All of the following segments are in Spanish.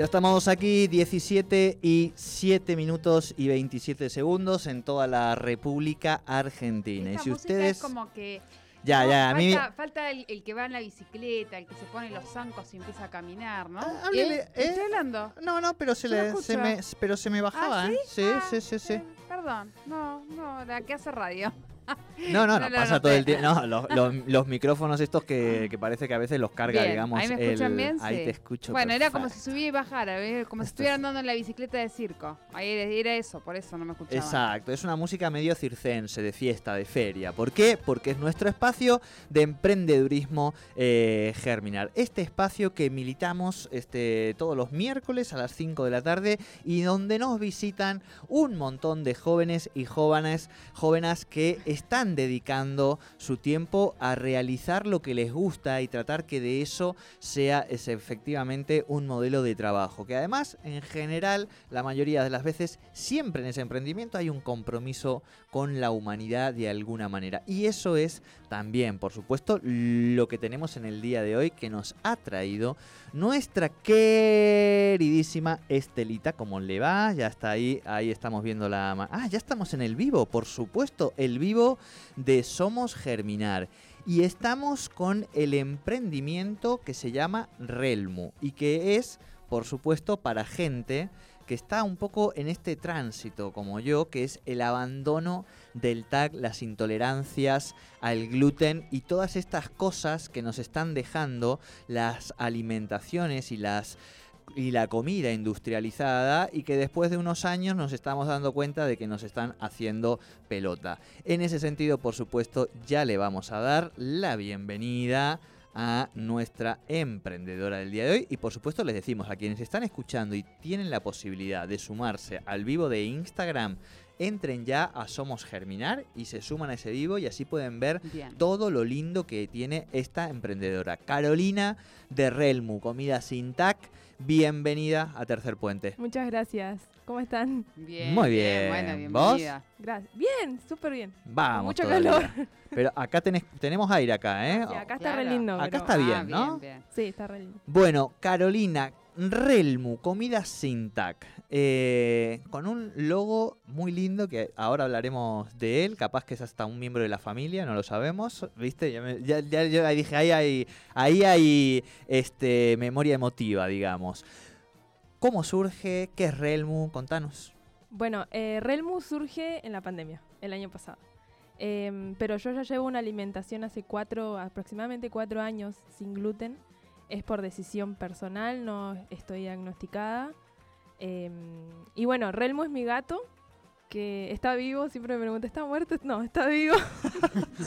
Ya estamos aquí, 17 y 7 minutos y 27 segundos en toda la República Argentina. Esta y si ustedes... es como que Ya, no, ya, a mí... falta, falta el, el que va en la bicicleta, el que se pone los zancos y empieza a caminar, ¿no? Ah, háblele, ¿Eh? ¿eh? Estoy hablando. No, no, pero se, le, se me, pero se me bajaba, ¿Ah, ¿eh? sí? Sí, Ah, sí, sí, sí. eh, Perdón, no, no, la que hace radio. No, no, no, pasa todo el tiempo. No, los, los- los micrófonos estos que, que parece que a veces los carga, Bien, digamos. ahí me escuchan el- bien, Ahí sí. te escucho. Bueno, era como si subía y bajara, como si estuviera es- andando en la bicicleta de circo. Ahí era, era eso, por eso no me escuchaba. Exacto, es una música medio circense, de fiesta, de feria. ¿Por qué? Porque es nuestro espacio de emprendedurismo eh, Germinar. Este espacio que militamos este, todos los miércoles a las 5 de la tarde y donde nos visitan un montón de jóvenes y jóvenes, jóvenes que están dedicando su tiempo a realizar lo que les gusta y tratar que de eso sea es, efectivamente un modelo de trabajo. Que además, en general, la mayoría de las veces, siempre en ese emprendimiento hay un compromiso con la humanidad de alguna manera. Y eso es también, por supuesto, lo que tenemos en el día de hoy que nos ha traído nuestra queridísima Estelita. ¿Cómo le va? Ya está ahí, ahí estamos viendo la... Ah, ya estamos en el vivo, por supuesto, el vivo de Somos Germinar. Y estamos con el emprendimiento que se llama Relmu y que es, por supuesto, para gente que está un poco en este tránsito como yo, que es el abandono del TAC, las intolerancias al gluten y todas estas cosas que nos están dejando las alimentaciones y las y la comida industrializada y que después de unos años nos estamos dando cuenta de que nos están haciendo pelota. En ese sentido, por supuesto, ya le vamos a dar la bienvenida a nuestra emprendedora del día de hoy y por supuesto les decimos a quienes están escuchando y tienen la posibilidad de sumarse al vivo de Instagram entren ya a Somos Germinar y se suman a ese vivo y así pueden ver Bien. todo lo lindo que tiene esta emprendedora. Carolina de Relmu, Comida Sin Tac, bienvenida a Tercer Puente. Muchas gracias. ¿Cómo están? Bien, Muy bien. Bueno, ¿Vos? bienvenida. Gracias. Bien, súper bien. Vamos. Mucho todavía. calor. Pero acá tenés, tenemos aire acá, ¿eh? Sí, acá está claro. re lindo. Acá pero- está bien, Ah, ¿no? bien. Sí, está re lindo. Bueno, Carolina, Relmu, comida sin tac, eh, con un logo muy lindo que ahora hablaremos de él, capaz que es hasta un miembro de la familia, no lo sabemos, ¿viste? Ya, me- ya- ya- dije, ahí hay, ahí hay este, memoria emotiva, digamos. ¿Cómo surge? ¿Qué es Relmu? Contanos. Bueno, eh, Relmu surge en la pandemia, el año pasado. Em, pero yo ya llevo una alimentación hace cuatro, aproximadamente cuatro años sin gluten. Es por decisión personal, no estoy diagnosticada. Em, y bueno, Relmu es mi gato, que está vivo. Siempre me preguntan, ¿está muerto? No, está vivo.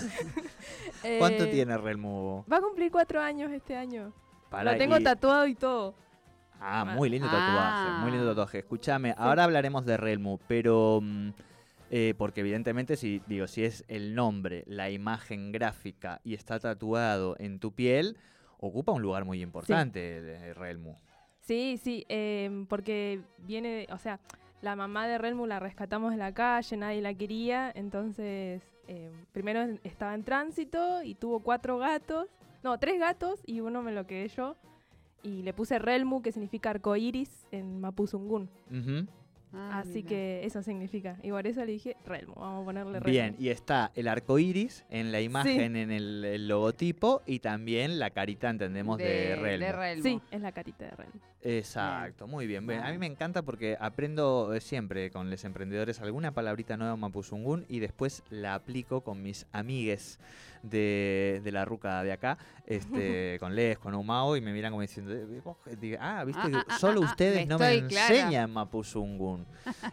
¿Cuánto Eh, tiene Relmu? Va a cumplir cuatro años este año. Para- Lo tengo y- tatuado y todo. Ah, muy lindo tatuaje, Ah. muy lindo tatuaje. Escúchame, ahora hablaremos de Relmu, pero mm, eh, porque evidentemente si digo si es el nombre, la imagen gráfica y está tatuado en tu piel, ocupa un lugar muy importante de Relmu. Sí, sí, em, porque viene, o sea, la mamá de Relmu la rescatamos de la calle, nadie la quería, entonces em, primero estaba en tránsito y tuvo cuatro gatos, no, tres gatos y uno me lo quedé yo y le puse Relmu, que significa arcoiris en Mapuzungún. Ah, así mira. que eso significa, y por eso le dije Relmu, vamos a ponerle Relmu. Bien, y está el arco iris en la imagen, en el, el logotipo y también la carita, entendemos, de, Relmu. de Relmu. Sí, es la carita de Relmu. Exacto, muy bien. A mí me encanta porque aprendo eh, siempre con los emprendedores alguna palabrita nueva en Mapuzungún y después la aplico con mis amigues de, de la ruca de acá, este, con Les, con Umao, y me miran como diciendo, eh, eh, ah, viste, Ah, ah, solo ah, ustedes me no me clara. enseñan Mapuzungún.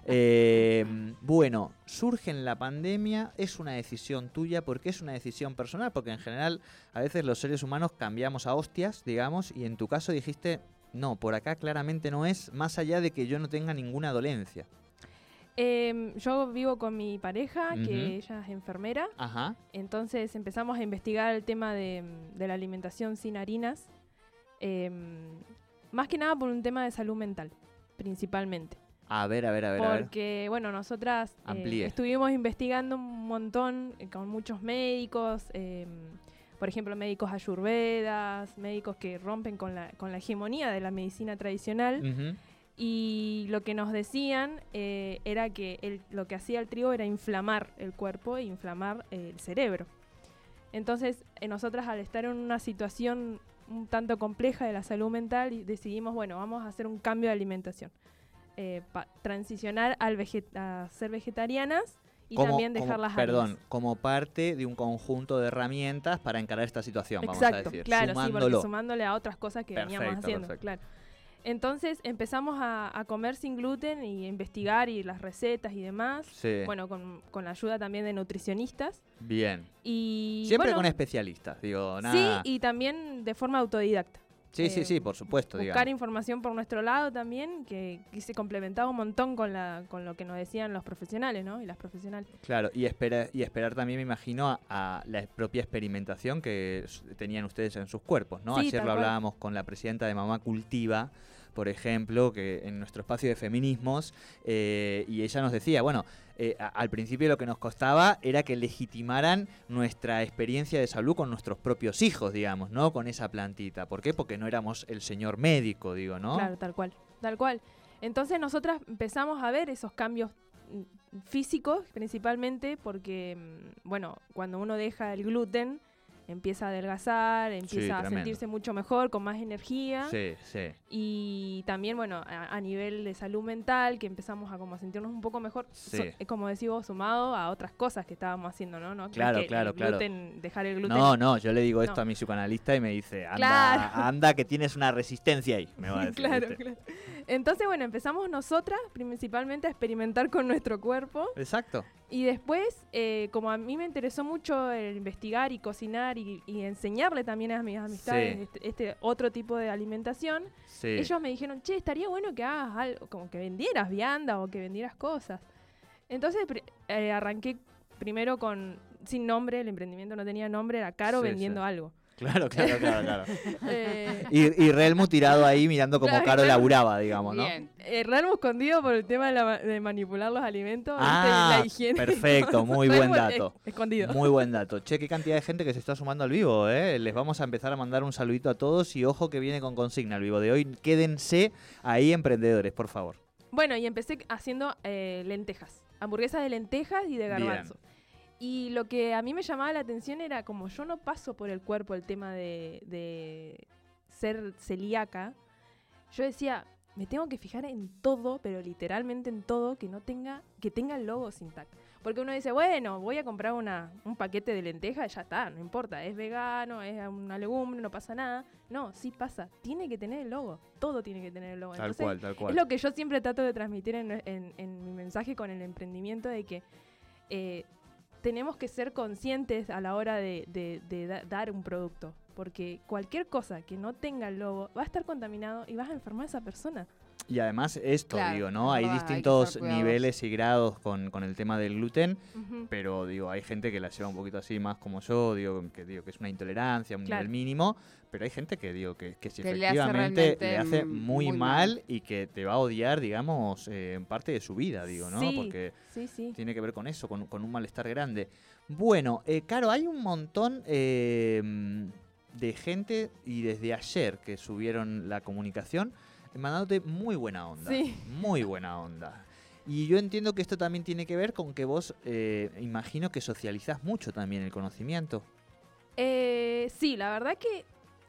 Eh, bueno, surge en la pandemia, es una decisión tuya porque es una decisión personal, porque en general a veces los seres humanos cambiamos a hostias, digamos, y en tu caso dijiste, no, por acá claramente no es, más allá de que yo no tenga ninguna dolencia. Em, yo vivo con mi pareja, que ella es enfermera. Ajá. Entonces empezamos a investigar el tema de, de la alimentación sin harinas. em, más que nada por un tema de salud mental, principalmente. A ver, a ver, a ver, a ver. Porque, bueno, nosotras eh, estuvimos investigando un montón eh, con muchos médicos, em, por ejemplo, médicos ayurvedas, médicos que rompen con la, con la hegemonía de la medicina tradicional. Ujú. Y lo que nos decían eh, era que el- lo que hacía el trigo era inflamar el cuerpo e inflamar eh, el cerebro. Entonces, eh, nosotras al estar en una situación un tanto compleja de la salud mental, decidimos, bueno, vamos a hacer un cambio de alimentación. Eh, transicionar al a ser vegetarianas y Como- también como- dejar las Perdón, como parte de un conjunto de herramientas para encarar esta situación, vamos Exacto, a decir. claro, sí, porque sumándolo. sumándole a otras cosas que veníamos Perfecto, haciendo, perfecto. claro. Entonces empezamos a, a comer sin gluten y a investigar y las recetas y demás. Sí, Bueno, con, con la ayuda también de nutricionistas. bien. Y Siempre bueno, con especialistas, digo, Sí, nada. y también de forma autodidacta. Sí, sí, eh, sí, por supuesto, Buscar digamos. información por nuestro lado también, que, que se complementaba un montón con, la, con lo que nos decían los profesionales, ¿no? Y las profesionales. Claro, y, espera, y esperar también, me imagino, a, a la propia experimentación que tenían ustedes en sus cuerpos, ¿no? Sí, Ayer lo cual. hablábamos con la presidenta de Mamá Cultiva, por ejemplo, que en nuestro espacio de feminismos, eh, y ella nos decía, bueno, eh, al principio lo que nos costaba era que legitimaran nuestra experiencia de salud con nuestros propios hijos, digamos, ¿no? Con esa plantita. ¿Por qué? Porque no éramos el señor médico, digo, ¿no? Claro, tal cual, tal cual. Entonces nosotras empezamos a ver esos cambios mm, físicos principalmente porque, mm, bueno, cuando uno deja el gluten, empieza a adelgazar, empieza a tremendo. sentirse mucho mejor, con más energía. Sí, sí. Y también, bueno, a, a nivel de salud mental, que empezamos a como a sentirnos un poco mejor, Sí. so- eh, como decís vos, sumado a otras cosas que estábamos haciendo, ¿no? no Claro, que claro, el claro. gluten, Dejar el gluten. No, no, yo le digo esto No. a mi psicoanalista y me dice, anda, Claro. anda que tienes una resistencia ahí, me va a decir. claro, claro. Entonces, bueno, empezamos nosotras principalmente a experimentar con nuestro cuerpo Exacto. y después, eh, como a mí me interesó mucho el investigar y cocinar y, y enseñarle también a mis amistades Sí. este, este otro tipo de alimentación, Sí. ellos me dijeron, che, estaría bueno que hagas algo, como que vendieras vianda o que vendieras cosas. Entonces eh, arranqué primero con, sin nombre, el emprendimiento no tenía nombre, era caro Sí, vendiendo algo. Claro, claro, claro, claro. Eh, Y, y Relmu tirado ahí mirando como Caro laburaba, digamos, ¿no? Bien. eh, escondido por el tema de, la de manipular los alimentos. Ah, la higiene. perfecto, muy buen dato. escondido. Muy buen dato. Che, qué cantidad de gente que se está sumando al vivo, ¿eh? Les vamos a empezar a mandar un saludito a todos y ojo que viene con consigna el vivo de hoy. Quédense ahí, emprendedores, por favor. Bueno, y empecé haciendo eh, lentejas, hamburguesas de lentejas y de Bien. Y lo que a mí me llamaba la atención era como yo no paso por el cuerpo el tema de, de ser celíaca, yo decía, me tengo que fijar en todo, pero literalmente en todo, que no tenga, que tenga el logo sin tag. Porque uno dice, bueno, voy a comprar una, un paquete de lentejas y ya está, no importa, es vegano, es una legumbre, no pasa nada. No, sí pasa, tiene que tener el logo, todo tiene que tener el logo. Tal Entonces, cual, tal cual. es lo que yo siempre trato de transmitir en, en- en mi mensaje con el emprendimiento de que eh, tenemos que ser conscientes a la hora de, de- de da- dar un producto. Porque cualquier cosa que no tenga el logo va a estar contaminado y vas a enfermar a esa persona. Y además esto, Claro, digo, ¿no? Hay distintos niveles y grados con, con el tema del gluten. Pero digo, hay gente que la lleva un poquito así más como yo, digo, que digo que es una intolerancia, un Claro. nivel mínimo, pero hay gente que digo que, que si Que le hace efectivamente le hace muy, muy mal, mal. y que te va a odiar, digamos, eh, en parte de su vida, digo, ¿no? Sí. Porque Sí, sí. tiene que ver con eso, con, con un malestar grande. Bueno, eh, Caro, hay un montón eh, de gente y desde ayer que subieron la comunicación, mandándote muy buena onda. Sí. Muy buena onda. Y yo entiendo que esto también tiene que ver con que vos, eh, imagino que socializás mucho también el conocimiento. Eh, sí, la verdad que,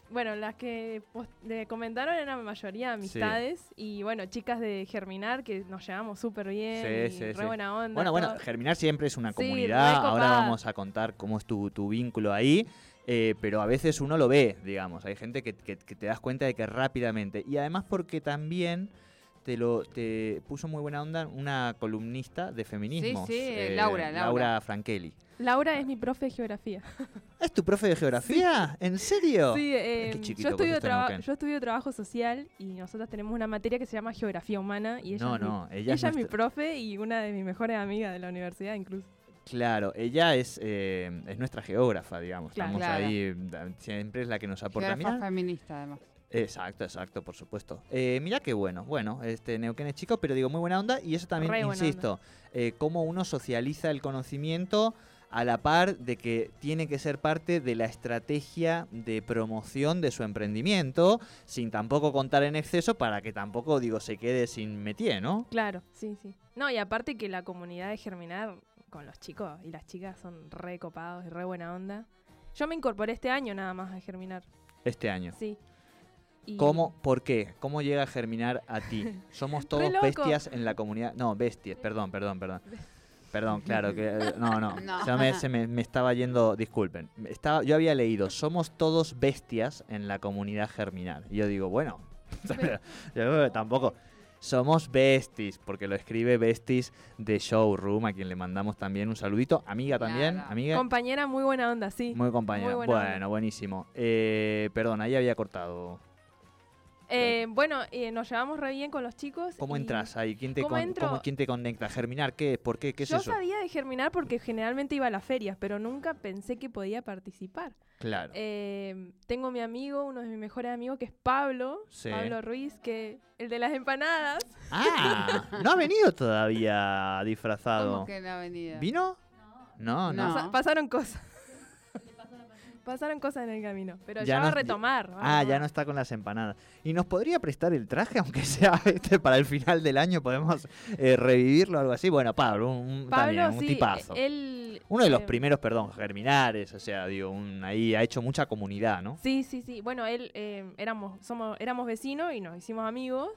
bueno, las que le comentaron eran la mayoría amistades y, bueno, chicas de Germinar que nos llevamos súper bien Sí, y sí, re buena onda. Bueno, bueno. Germinar siempre es una comunidad, ahora vamos a contar cómo es tu, tu vínculo ahí, eh, pero a veces uno lo ve, digamos, hay gente que, que- que te das cuenta de que rápidamente, y además porque también te lo te puso muy buena onda una columnista de feminismo. sí, Laura, Laura. Laura Frankeli. Laura es mi profe de geografía. ¿Es tu profe de geografía? ¿En serio? Sí, Qué eh, chiquito yo, estudio yo estudio trabajo social y nosotros tenemos una materia que se llama geografía humana y ella, No, es, mi- no, ella ella es es mi profe y una de mis mejores amigas de la universidad incluso. Claro, ella es, eh, es nuestra geógrafa, digamos. Claro. Estamos Claro. ahí, siempre es la que nos aporta. Geógrafa Mirá, feminista, además. Exacto, exacto, por supuesto. Eh, mira qué bueno. Bueno, este Neuquén es chico, pero digo, muy buena onda. Y eso también, Re insisto, eh, cómo uno socializa el conocimiento a la par de que tiene que ser parte de la estrategia de promoción de su emprendimiento, sin tampoco contar en exceso para que tampoco, digo, se quede sin métier, ¿no? Claro, sí, sí. No, y aparte que la comunidad de Germinar con los chicos y las chicas son re copados y re buena onda. Yo me incorporé este año nada más a Germinar, Este año. sí. Y- ¿Cómo? ¿Por qué? ¿Cómo llega a germinar a ti? Somos todos bestias en la comunidad. No, bestias, perdón, perdón, perdón. Perdón, claro que eh, no, no. No. Ya me, se me, me estaba yendo, disculpen. Estaba, yo había leído, somos todos bestias en la comunidad germinal. Y yo digo, bueno, yo tampoco. Somos besties, porque lo escribe besties de Showroom, a quien le mandamos también un saludito. Amiga también, Claro. amiga. Compañera muy buena onda, sí. Muy compañera. muy buena onda. bueno, buenísimo. Eh, perdón, ahí había cortado. Eh, bueno, eh, nos llevamos re bien con los chicos. ¿Cómo y entras ahí? ¿Quién te, ¿Cómo con- entro? cómo- quién te conecta? ¿Germinar qué? ¿Por qué? ¿Qué es Yo eso? sabía de Germinar porque generalmente iba a las ferias, pero nunca pensé que podía participar. Claro. Eh, tengo mi amigo, uno de mis mejores amigos, que es Pablo, Sí. Pablo Ruiz, que el de las empanadas. Ah, no ha venido todavía disfrazado. ¿Cómo que en la avenida? ¿Vino? No, no. No. Pasa- pasaron cosas. Pasaron cosas en el camino, pero Ya ya, va a retomar. va a Ah, ya no está con las empanadas. ¿Y nos podría prestar el traje, aunque sea este para el final del año? ¿Podemos eh, revivirlo o algo así? Bueno, Pablo, un, un- Pablo, también, un sí, tipazo. él... Uno de los eh, primeros, perdón, germinares, o sea, digo, un- ahí ha hecho mucha comunidad, ¿no? Sí, sí, sí. Bueno, él eh, éramos, somos, éramos vecinos y nos hicimos amigos.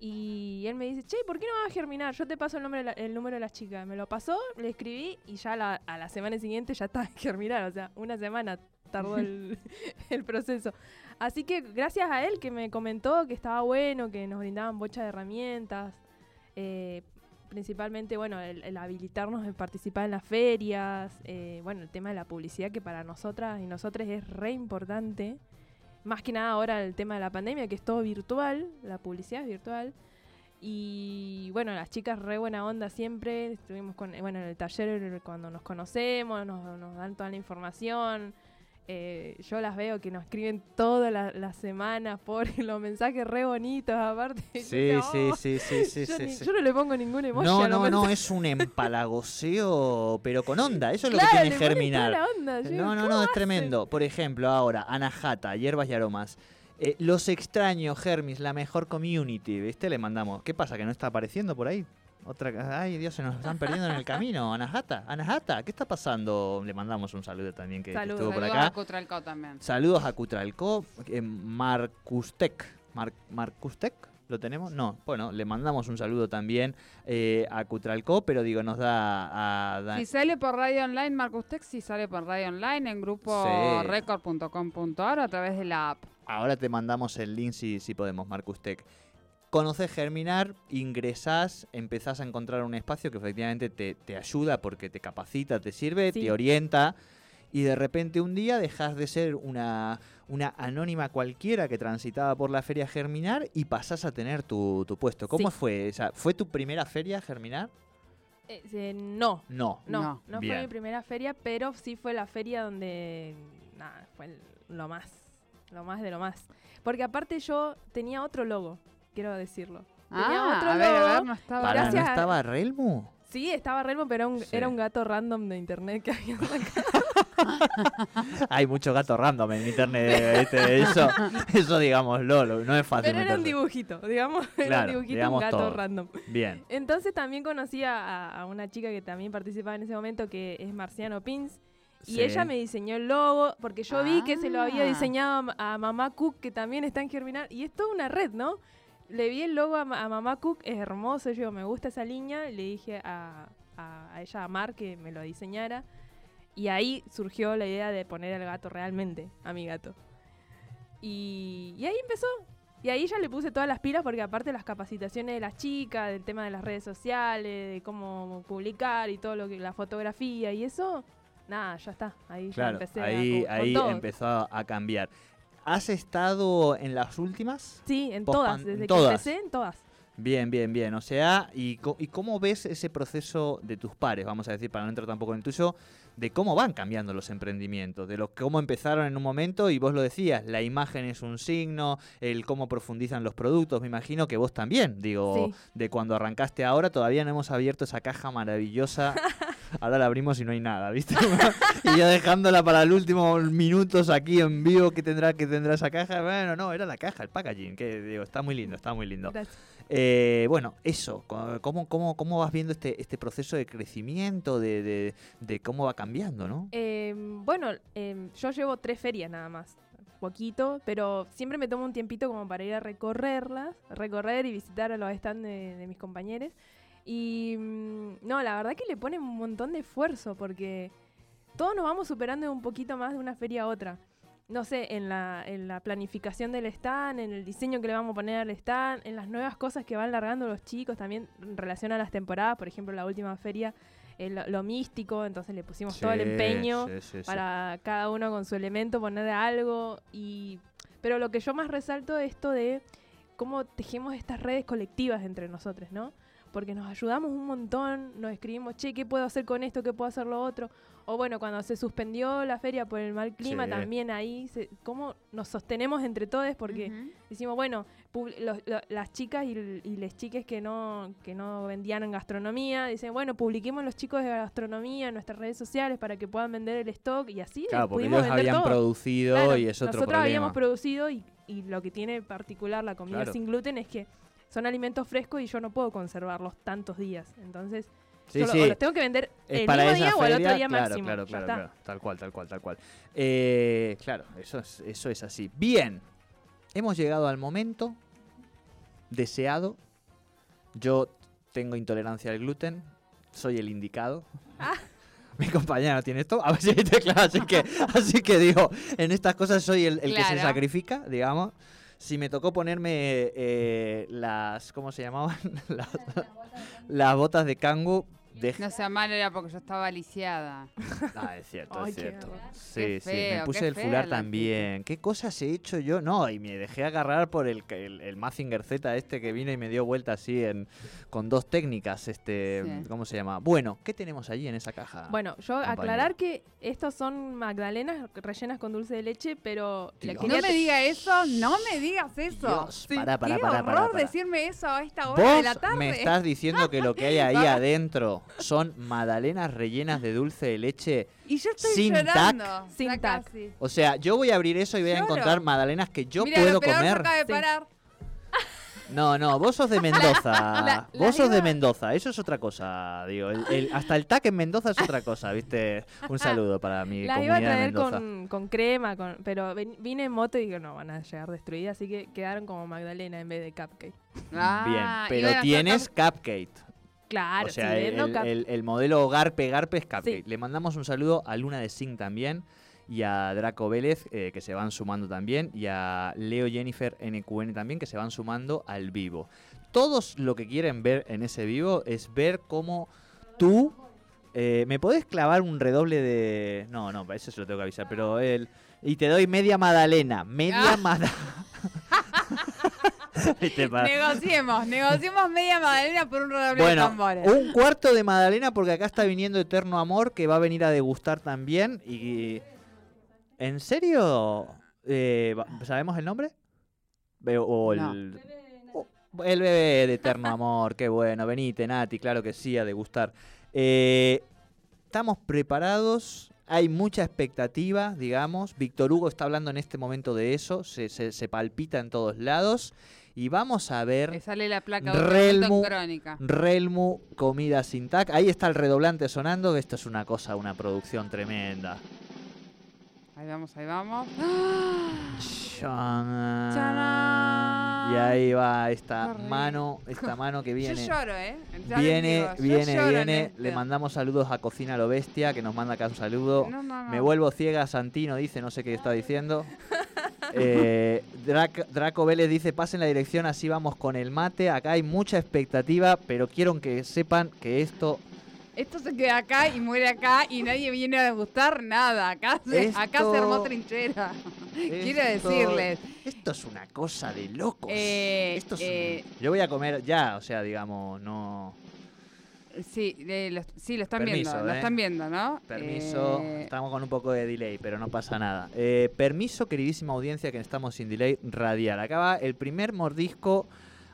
Y él me dice, che, ¿por qué no vas a germinar? Yo te paso el, nombre el número de las chicas. Me lo pasó, le escribí y ya la- a la semana siguiente ya estaba en germinar. O sea, una semana tardó el, el proceso. Así que gracias a él que me comentó que estaba bueno, que nos brindaban bocha de herramientas. eh, principalmente, bueno, el, el habilitarnos en participar en las ferias. eh, bueno, el tema de la publicidad que para nosotras y nosotros es re importante. Más que nada ahora el tema de la pandemia, que es todo virtual, la publicidad es virtual. Y bueno, las chicas re buena onda siempre. Estuvimos con, bueno, en el taller cuando nos conocemos, nos, nos dan toda la información. Eh, yo las veo que nos escriben todas la- las semanas por los mensajes re bonitos, aparte. Sí, sí, "Oh". sí, sí, sí, yo, sí, ni- sí. yo no le pongo ningún emoji No, no, no, es un empalagoseo, pero con onda. Eso es lo que tiene germinar. la onda. Yo No, no, "¿Cómo no, es hacen?". tremendo. Por ejemplo, ahora, Anahata, Hierbas y Aromas. Eh, los extraño, Hermis, la mejor community, ¿viste? Le mandamos. ¿Qué pasa? ¿Que no está apareciendo por ahí? Otra, ay, Dios, se nos están perdiendo en el camino. Anahata, Anahata, ¿qué está pasando? Le mandamos un saludo también que, estuvo por Saludos a acá. Cutralcó también. Saludos a Cutralco, eh, Marcustec. Mar- Marcustec, ¿lo tenemos? No, bueno, le mandamos un saludo también eh, a Cutralco, pero digo, nos da a... da- Si sale por radio online, Marcus Tech, si sale por radio online en grupo Sí. record.com.ar o a través de la app. Ahora te mandamos el link si, si podemos, Marcustec. Conoces Germinar, ingresás, empezás a encontrar un espacio que efectivamente te, te ayuda porque te capacita, te sirve, Sí. te orienta. Y de repente un día dejas de ser una, una anónima cualquiera que transitaba por la feria Germinar y pasás a tener tu, tu puesto. ¿Cómo Sí. fue? O sea, ¿Fue tu primera feria Germinar? Eh, eh, no, No. no, No. no, fue mi primera feria, pero sí fue la feria donde, nada, fue el- lo más, lo más de lo más. Porque aparte yo tenía otro logo, quiero decirlo. Tenía Ah, otro a ver, a logo. ver, no estaba. Para, ¿no gracias a- estaba Relmu? Sí, estaba Relmo, pero era un, Sí. era un gato random de internet que había. Hay mucho gato random en internet. ¿viste? Eso, eso digámoslo, lo- no es fácil. Pero era un dibujito, digamos, era Claro, un dibujito, digamos un gato todo. random. Bien. Entonces también conocí a, a una chica que también participaba en ese momento, que es Marciano Pins. Y Sí. ella me diseñó el logo, porque yo vi que se lo había Ah. diseñado a, ma- a Mamá Cook, que también está en Germinar. Y es toda una red, ¿no? Le vi el logo a, ma- a Mamá Cook, es hermoso, yo digo, me gusta esa línea. Le dije a, a- a ella, a Mar, que me lo diseñara. Y ahí surgió la idea de poner el gato realmente, a mi gato. Y, y ahí empezó. Y ahí ya le puse todas las pilas porque aparte las capacitaciones de las chicas, del tema de las redes sociales, de cómo publicar y todo lo que la fotografía y eso, nada, ya está. Ahí ya empecé a- ahí, con- con ahí todo. empezó a- a cambiar. ¿Has estado en las últimas? Sí, en todas, en desde todas. que empecé, en todas. Bien, bien, bien. O sea, ¿y, ¿y cómo ves ese proceso de tus pares, vamos a decir, para no entrar tampoco en el tuyo, de cómo van cambiando los emprendimientos, de los cómo empezaron en un momento y vos lo decías, la imagen es un signo, el cómo profundizan los productos, me imagino que vos también, digo, Sí. de cuando arrancaste ahora, todavía no hemos abierto esa caja maravillosa. Ahora la abrimos y no hay nada, ¿viste? y yo dejándola para el último minutos aquí en vivo que tendrá que tendrá esa caja. Bueno, no, era la caja, el packaging, que digo, está muy lindo, está muy lindo. Eh, bueno, eso, ¿cómo, cómo, cómo vas viendo este, este proceso de crecimiento, de, de- de cómo va cambiando, no? Eh, bueno, eh, yo llevo tres ferias nada más. Poquito, pero siempre me tomo un tiempito como para ir a recorrerlas, recorrer y visitar a los stands de, de mis compañeros. Y mm, no, la verdad que le ponen un montón de esfuerzo porque todos nos vamos superando un poquito más de una feria a otra. No sé, en la, en la planificación del stand, en el diseño que le vamos a poner al stand, en las nuevas cosas que van largando los chicos también en relación a las temporadas. Por ejemplo, la última feria, eh, lo, lo místico, entonces le pusimos todo el empeño sí, sí, sí. para cada uno con su elemento poner algo y pero lo que yo más resalto es esto de cómo tejemos estas redes colectivas entre nosotros, ¿no? Porque nos ayudamos un montón, nos escribimos, che, ¿qué puedo hacer con esto? ¿Qué puedo hacer lo otro? O bueno, cuando se suspendió la feria por el mal clima, Sí. también ahí, se- cómo nos sostenemos entre todos, porque decimos, bueno, los- lo- las chicas y, y les chiques que no, que no vendían en gastronomía, dicen, bueno, publiquemos los chicos de gastronomía en nuestras redes sociales para que puedan vender el stock y así Claro, porque pudimos ellos vender habían todo. producido Claro, y es otro nosotros problema. habíamos producido y, y lo que tiene particular la comida Claro. sin gluten es que son alimentos frescos y yo no puedo conservarlos tantos días. Entonces, Sí, yo los tengo que vender Es el mismo día o el otro día claro, máximo. Claro, claro, claro. Tal cual, tal cual, tal cual. Eh, claro, eso es, eso es así. Bien, hemos llegado al momento deseado. Yo tengo intolerancia al gluten, soy el indicado. Ah. Mi compañera no tiene esto, a ver si claro, así que, así que digo, en estas cosas soy el, el que se sacrifica, digamos. Si me tocó ponerme eh, las, ¿cómo se llamaban? las, las botas de cangu, No sea malo, era porque yo estaba lisiada. Ah, es cierto, es qué cierto. Sí, Qué sí, me puse qué el fular la también. ¿Qué cosas he hecho yo? No, y me dejé agarrar por el, el, el Mazinger Z este que vino y me dio vuelta así en, con dos técnicas. Este, Sí. ¿Cómo se llama? Bueno, ¿qué tenemos allí en esa caja? Bueno, yo aclarar que estos son magdalenas rellenas con dulce de leche, pero la No me diga eso, no me digas eso. Dios, pará, pará, Qué pará, pará, horror decirme eso a esta hora de la tarde. me estás diciendo que lo que hay ahí adentro son magdalenas rellenas de dulce de leche. Y yo estoy sin tac. Sin tac. casi. O sea, yo voy a abrir eso y voy a Lloro. encontrar magdalenas que yo Mira, puedo comer. acaba de Sí. parar. No, no, vos sos de Mendoza. la vos sos de Mendoza, eso es otra cosa. Digo, el- el- hasta el TAC en Mendoza es otra cosa, ¿viste? Un saludo para mi La iba a comunidad de traer Mendoza. con, con crema, con, pero vine en moto y digo, no, van a llegar destruidas, así que quedaron como magdalena en vez de cupcake. Ah, Bien, pero tienes Cupcake. Claro, o sea, sí, el, no el- el modelo Garpe Garpe es. Sí. Le mandamos un saludo a Luna de Zinc también y a Draco Vélez, eh, que se van sumando también, y a Leo Jennifer NQN también, que se van sumando al vivo. Todos lo que quieren ver en ese vivo es ver cómo tú... eh, ¿Me podés clavar un redoble de...? No, no, para eso se lo tengo que avisar, pero él... Y te doy media magdalena, media Ah. Negociemos, negociemos media magdalena por un redoble de tambores. un cuarto de magdalena porque acá está viniendo Eterno Amor que va a venir a degustar también. Y ¿En serio? Eh, ¿Sabemos el nombre? O el, No. el bebé de Eterno Amor, qué bueno. Venite, Nati, claro que sí, a degustar. Eh, estamos preparados. Hay mucha expectativa, digamos. Víctor Hugo está hablando en este momento de eso. Se, se- se palpita en todos lados. Y vamos a ver. Le sale la placa Relmu. crónica. Relmu, comida sin tac. Ahí está el redoblante sonando. Esto es una cosa, una producción tremenda. Ahí vamos, ahí vamos. Chan. ¡Tarán! Y ahí va esta rico. mano, esta mano que viene. Yo lloro, ¿eh? Ya Viene, viene, viene. esto. Le mandamos saludos a Cocina Lo Bestia, que nos manda acá un saludo. No, no, no. Me vuelvo ciega, Santino dice, no sé qué está diciendo. Eh, Drac- Draco Vélez dice, pasen la dirección, así vamos con el mate. Acá hay mucha expectativa, pero quiero que sepan que esto... Esto se queda acá y muere acá y nadie viene a gustar nada. Acá se, acá se armó Esto- trinchera. Quiero decirles. Esto es una cosa de locos. Eh, Esto es un- eh, Yo voy a comer ya, o sea, digamos, no... Sí, eh, lo, sí, lo están Permiso, viendo, lo ¿eh? están viendo, ¿no? Permiso, Eh, estamos con un poco de delay, pero no pasa nada. Eh, permiso, queridísima audiencia, que estamos sin delay radial. Acá va el primer mordisco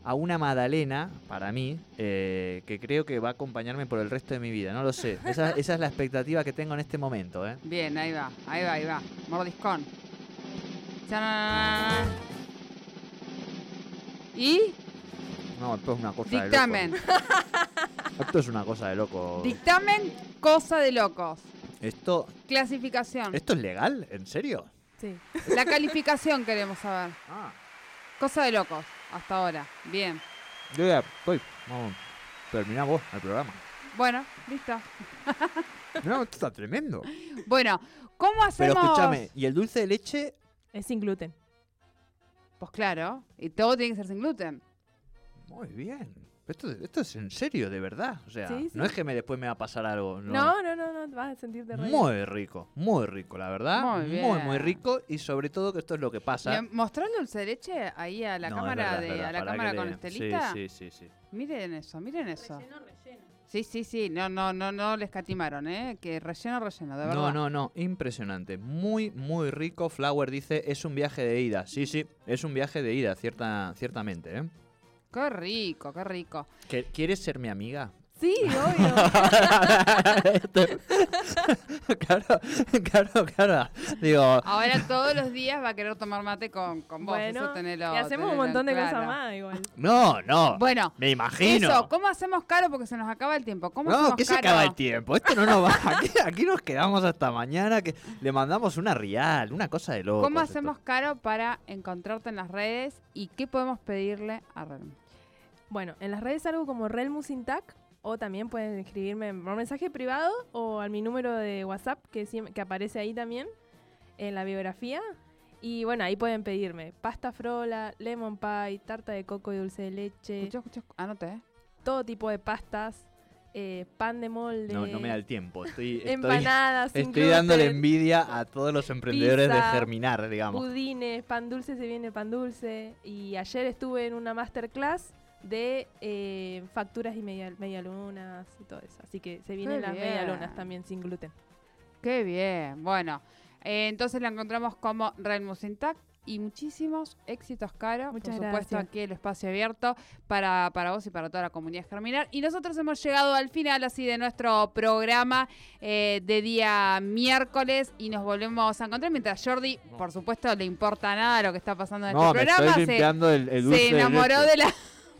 a una magdalena, para mí, eh, que creo que va a acompañarme por el resto de mi vida. No lo sé. Esa, esa es la expectativa que tengo en este momento. ¿eh? Bien, ahí va, ahí va, ahí va. Mordiscón. Chananana. Y No, esto es una cosa dictamen. de loco. Esto es una cosa de loco. Dictamen, cosa de locos. Esto, Clasificación. ¿Esto es legal? ¿En serio? Sí. La calificación queremos saber. Ah, Cosa de locos, hasta ahora. Bien. yo ya estoy. Vamos, terminamos el programa. Bueno, listo. No, esto está tremendo. Bueno, ¿cómo hacemos? Pero escúchame, ¿y el dulce de leche? Es sin gluten. Pues claro, y todo tiene que ser sin gluten. Muy bien. Esto, esto es en serio, de verdad. O sea, Sí, sí. no es que me, después me va a pasar algo. No. No, no, no, no, vas a sentirte re bien. Muy rico, muy rico, la verdad. Muy muy, rico. Y sobre todo que esto es lo que pasa. ¿Le ¿Mostró el dulce de leche ahí a la No, cámara verdad, de verdad, a la cámara con le- Estelita? Sí, sí, sí, sí. Miren eso, miren eso. Sí, sí, sí, no, no, no, no le escatimaron, ¿eh? Que relleno, relleno, de verdad. No, no, no, impresionante. Muy, muy rico. Flower dice, es un viaje de ida. Sí, sí, es un viaje de ida, cierta, ciertamente. ¿eh? Qué rico, qué rico. ¿Que- ¿Quieres ser mi amiga? Sí, obvio. claro, claro, claro. Digo, Ahora todos los días va a querer tomar mate con, con vos. bueno, eso tenelo, y hacemos un montón de claro. cosas más igual. no, no. Bueno, me imagino. eso, ¿cómo hacemos caro? Porque se nos acaba el tiempo. ¿Cómo No, hacemos que se acaba el tiempo. Esto no nos va. Aquí, aquí nos quedamos hasta mañana. Que le mandamos una real, una cosa de loco. ¿Cómo hacemos caro para encontrarte en las redes y qué podemos pedirle a Relm? Bueno, en las redes algo como Relmusintac o también pueden escribirme por mensaje privado o a mi número de WhatsApp que, que aparece ahí también en la biografía. Y bueno, ahí pueden pedirme pasta frola, lemon pie, tarta de coco y dulce de leche, Escucha, escucha, anote, ¿eh? todo tipo de pastas, eh, pan de molde, No, no me da el tiempo. Estoy, estoy, empanadas, estoy dándole envidia a todos los emprendedores pizza, de Germinar, digamos. Pudines, pan dulce se viene pan dulce. Y ayer estuve en una masterclass de eh, facturas y media, medialunas y todo eso. Así que se vienen Qué las bien. medialunas también sin gluten. Qué bien. Bueno, eh, entonces la encontramos como Relmus Intact y muchísimos éxitos, Caro. Muchas Por supuesto, gracias. aquí el espacio abierto para, para vos y para toda la comunidad germinar. Y nosotros hemos llegado al final así de nuestro programa eh, de día miércoles y nos volvemos a encontrar mientras Jordi, por supuesto, le importa nada lo que está pasando en No, este me programa. estoy Se- limpiando el, el dulce se de enamoró de la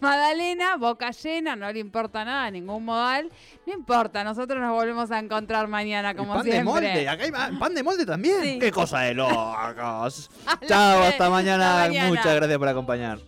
Madalena, boca llena, no le importa nada, ningún modal. No importa, nosotros nos volvemos a encontrar mañana, como pan siempre. de molde, acá hay pan de molde también. Sí. Qué cosa de locos. Chao, vez. hasta mañana. Hasta mañana. Muchas gracias por acompañar.